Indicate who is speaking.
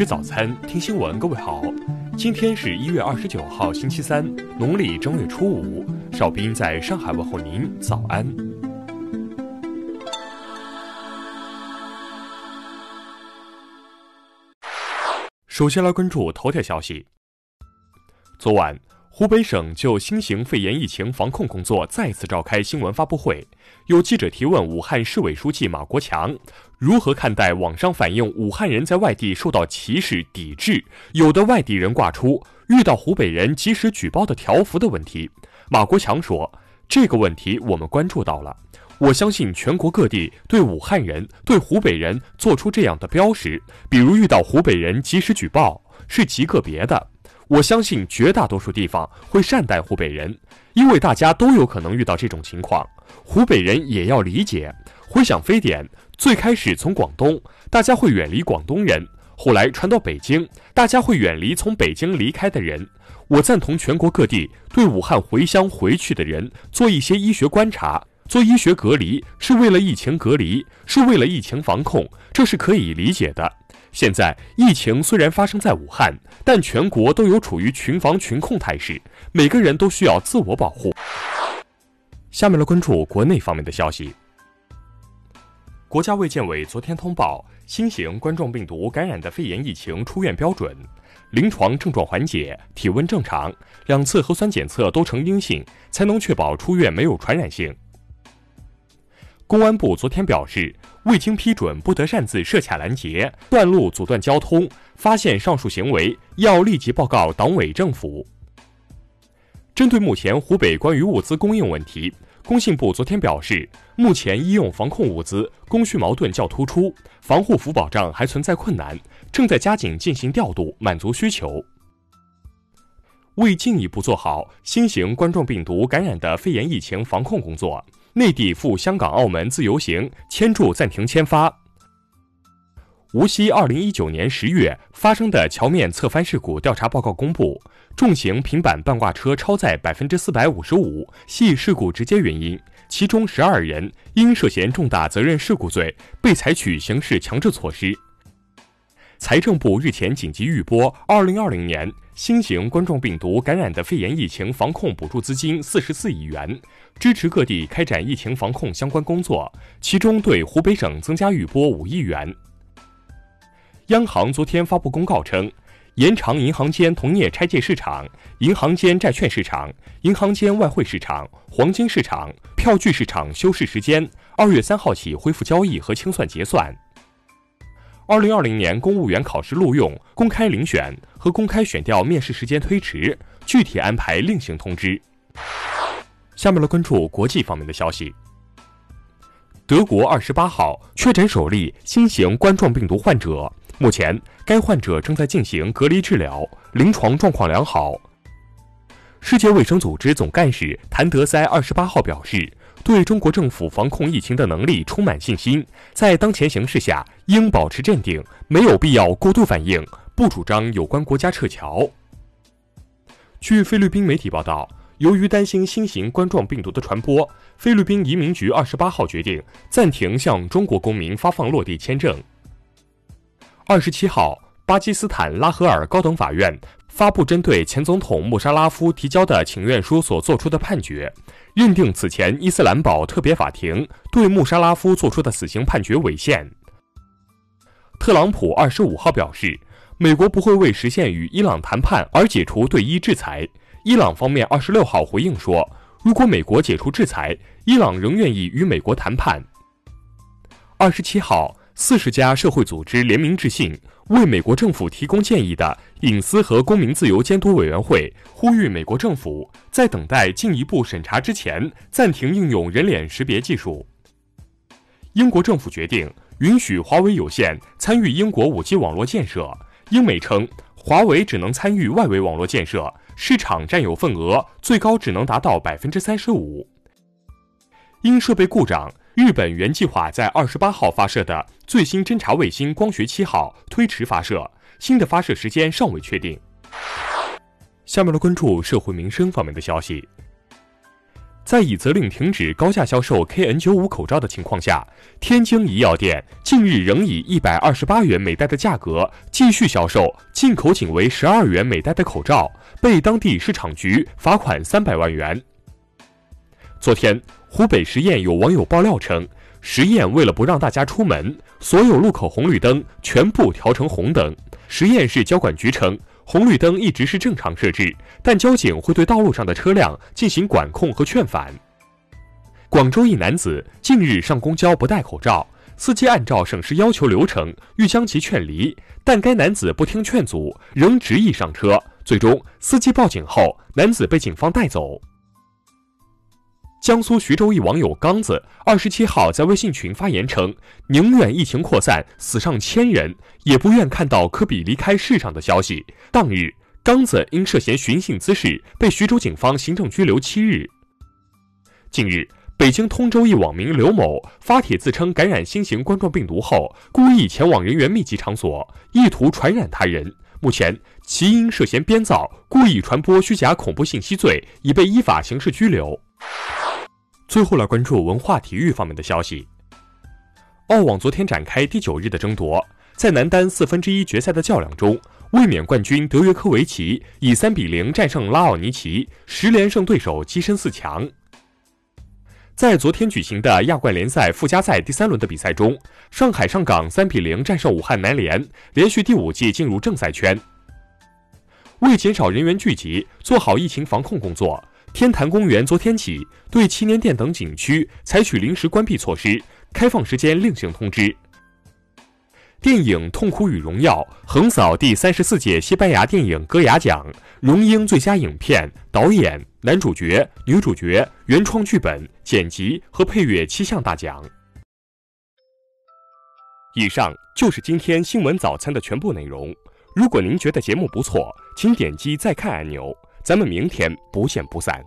Speaker 1: 吃早餐，听新闻。各位好，今天是一月二十九号，星期三，农历正月初五。少斌在上海问候您，早安。首先来关注头条消息。昨晚，湖北省就新型肺炎疫情防控工作再次召开新闻发布会。有记者提问武汉市委书记马国强，如何看待网上反映武汉人在外地受到歧视抵制，有的外地人挂出遇到湖北人及时举报的条幅的问题？马国强说，这个问题我们关注到了。我相信全国各地对武汉人、对湖北人做出这样的标识，比如遇到湖北人及时举报，是极个别的。我相信绝大多数地方会善待湖北人，因为大家都有可能遇到这种情况。湖北人也要理解。回想非典，最开始从广东，大家会远离广东人；后来传到北京，大家会远离从北京离开的人。我赞同全国各地对武汉回乡回去的人做一些医学观察。做医学隔离是为了疫情隔离，是为了疫情防控，这是可以理解的。现在疫情虽然发生在武汉，但全国都有处于群防群控态势，每个人都需要自我保护。下面来关注国内方面的消息。国家卫健委昨天通报，新型冠状病毒感染的肺炎疫情出院标准：临床症状缓解，体温正常，两次核酸检测都呈阴性，才能确保出院没有传染性。公安部昨天表示，未经批准不得擅自设卡拦截、断路阻断交通，发现上述行为要立即报告党委政府。针对目前湖北关于物资供应问题，工信部昨天表示，目前医用防控物资供需矛盾较突出，防护服保障还存在困难，正在加紧进行调度，满足需求。为进一步做好新型冠状病毒感染的肺炎疫情防控工作。内地赴香港、澳门自由行签注暂停签发。无锡二零一九年十月发生的桥面侧翻事故调查报告公布，重型平板半挂车超载百分之四百五十五系事故直接原因，其中十二人因涉嫌重大责任事故罪被采取刑事强制措施。财政部日前紧急预拨二零二零年。新型冠状病毒感染的肺炎疫情防控补助资金四十四亿元，支持各地开展疫情防控相关工作，其中对湖北省增加预拨五亿元。央行昨天发布公告称，延长银行间同业拆借市场、银行间债券市场、银行间外汇市场、黄金市场、票据市场休市时间，二月三号起恢复交易和清算结算。二零二零年公务员考试录用、公开遴选和公开选调面试时间推迟，具体安排另行通知。下面来关注国际方面的消息。德国二十八号确诊首例新型冠状病毒患者，目前该患者正在进行隔离治疗，临床状况良好。世界卫生组织总干事谭德塞二十八号表示。对中国政府防控疫情的能力充满信心，在当前形势下应保持镇定，没有必要过度反应，不主张有关国家撤侨。据菲律宾媒体报道，由于担心新型冠状病毒的传播，菲律宾移民局二十八号决定暂停向中国公民发放落地签证。二十七号，巴基斯坦拉合尔高等法院。发布针对前总统穆沙拉夫提交的请愿书所作出的判决，认定此前伊斯兰堡特别法庭对穆沙拉夫作出的死刑判决违宪。特朗普二十五号表示，美国不会为实现与伊朗谈判而解除对伊制裁。伊朗方面二十六号回应说，如果美国解除制裁，伊朗仍愿意与美国谈判。二十七号。四十家社会组织联名致信，为美国政府提供建议的隐私和公民自由监督委员会呼吁美国政府在等待进一步审查之前暂停应用人脸识别技术。英国政府决定允许华为有限参与英国 5G 网络建设。英媒称，华为只能参与外围网络建设，市场占有份额最高只能达到百分之三十五。因设备故障。日本原计划在二十八号发射的最新侦察卫星“光学七号”推迟发射，新的发射时间尚未确定。下面来关注社会民生方面的消息。在已责令停止高价销售 KN95 口罩的情况下，天津一药店近日仍以一百二十八元每袋的价格继续销售进口仅为十二元每袋的口罩，被当地市场局罚款三百万元。昨天，湖北十堰有网友爆料称，十堰为了不让大家出门，所有路口红绿灯全部调成红灯。十堰市交管局称。红绿灯一直是正常设置，但交警会对道路上的车辆进行管控和劝返。广州一男子近日上公交不戴口罩，司机按照省市要求流程欲将其劝离，但该男子不听劝阻，仍执意上车。最终，司机报警后，男子被警方带走。江苏徐州一网友刚子二十七号在微信群发言称，宁愿疫情扩散死上千人，也不愿看到科比离开世上的消息。当日，刚子因涉嫌寻衅滋事被徐州警方行政拘留七日。近日，北京通州一网民刘某发帖自称感染新型冠状病毒后，故意前往人员密集场所，意图传染他人。目前，其因涉嫌编造、故意传播虚假恐怖信息罪，已被依法刑事拘留。最后来关注文化体育方面的消息。澳网昨天展开第九日的争夺，在男单四分之一决赛的较量中，卫冕冠军德约科维奇以三比零战胜拉奥尼奇，十连胜对手跻身四强。在昨天举行的亚冠联赛附加赛第三轮的比赛中，上海上港三比零战胜武汉南联，连续第五季进入正赛圈。为减少人员聚集，做好疫情防控工作。天坛公园昨天起对祈年殿等景区采取临时关闭措施，开放时间另行通知。电影《痛苦与荣耀》横扫第三十四届西班牙电影戈雅奖，荣膺最佳影片、导演、男主角、女主角、原创剧本、剪辑和配乐七项大奖。以上就是今天新闻早餐的全部内容。如果您觉得节目不错，请点击再看按钮。咱们明天不见不散。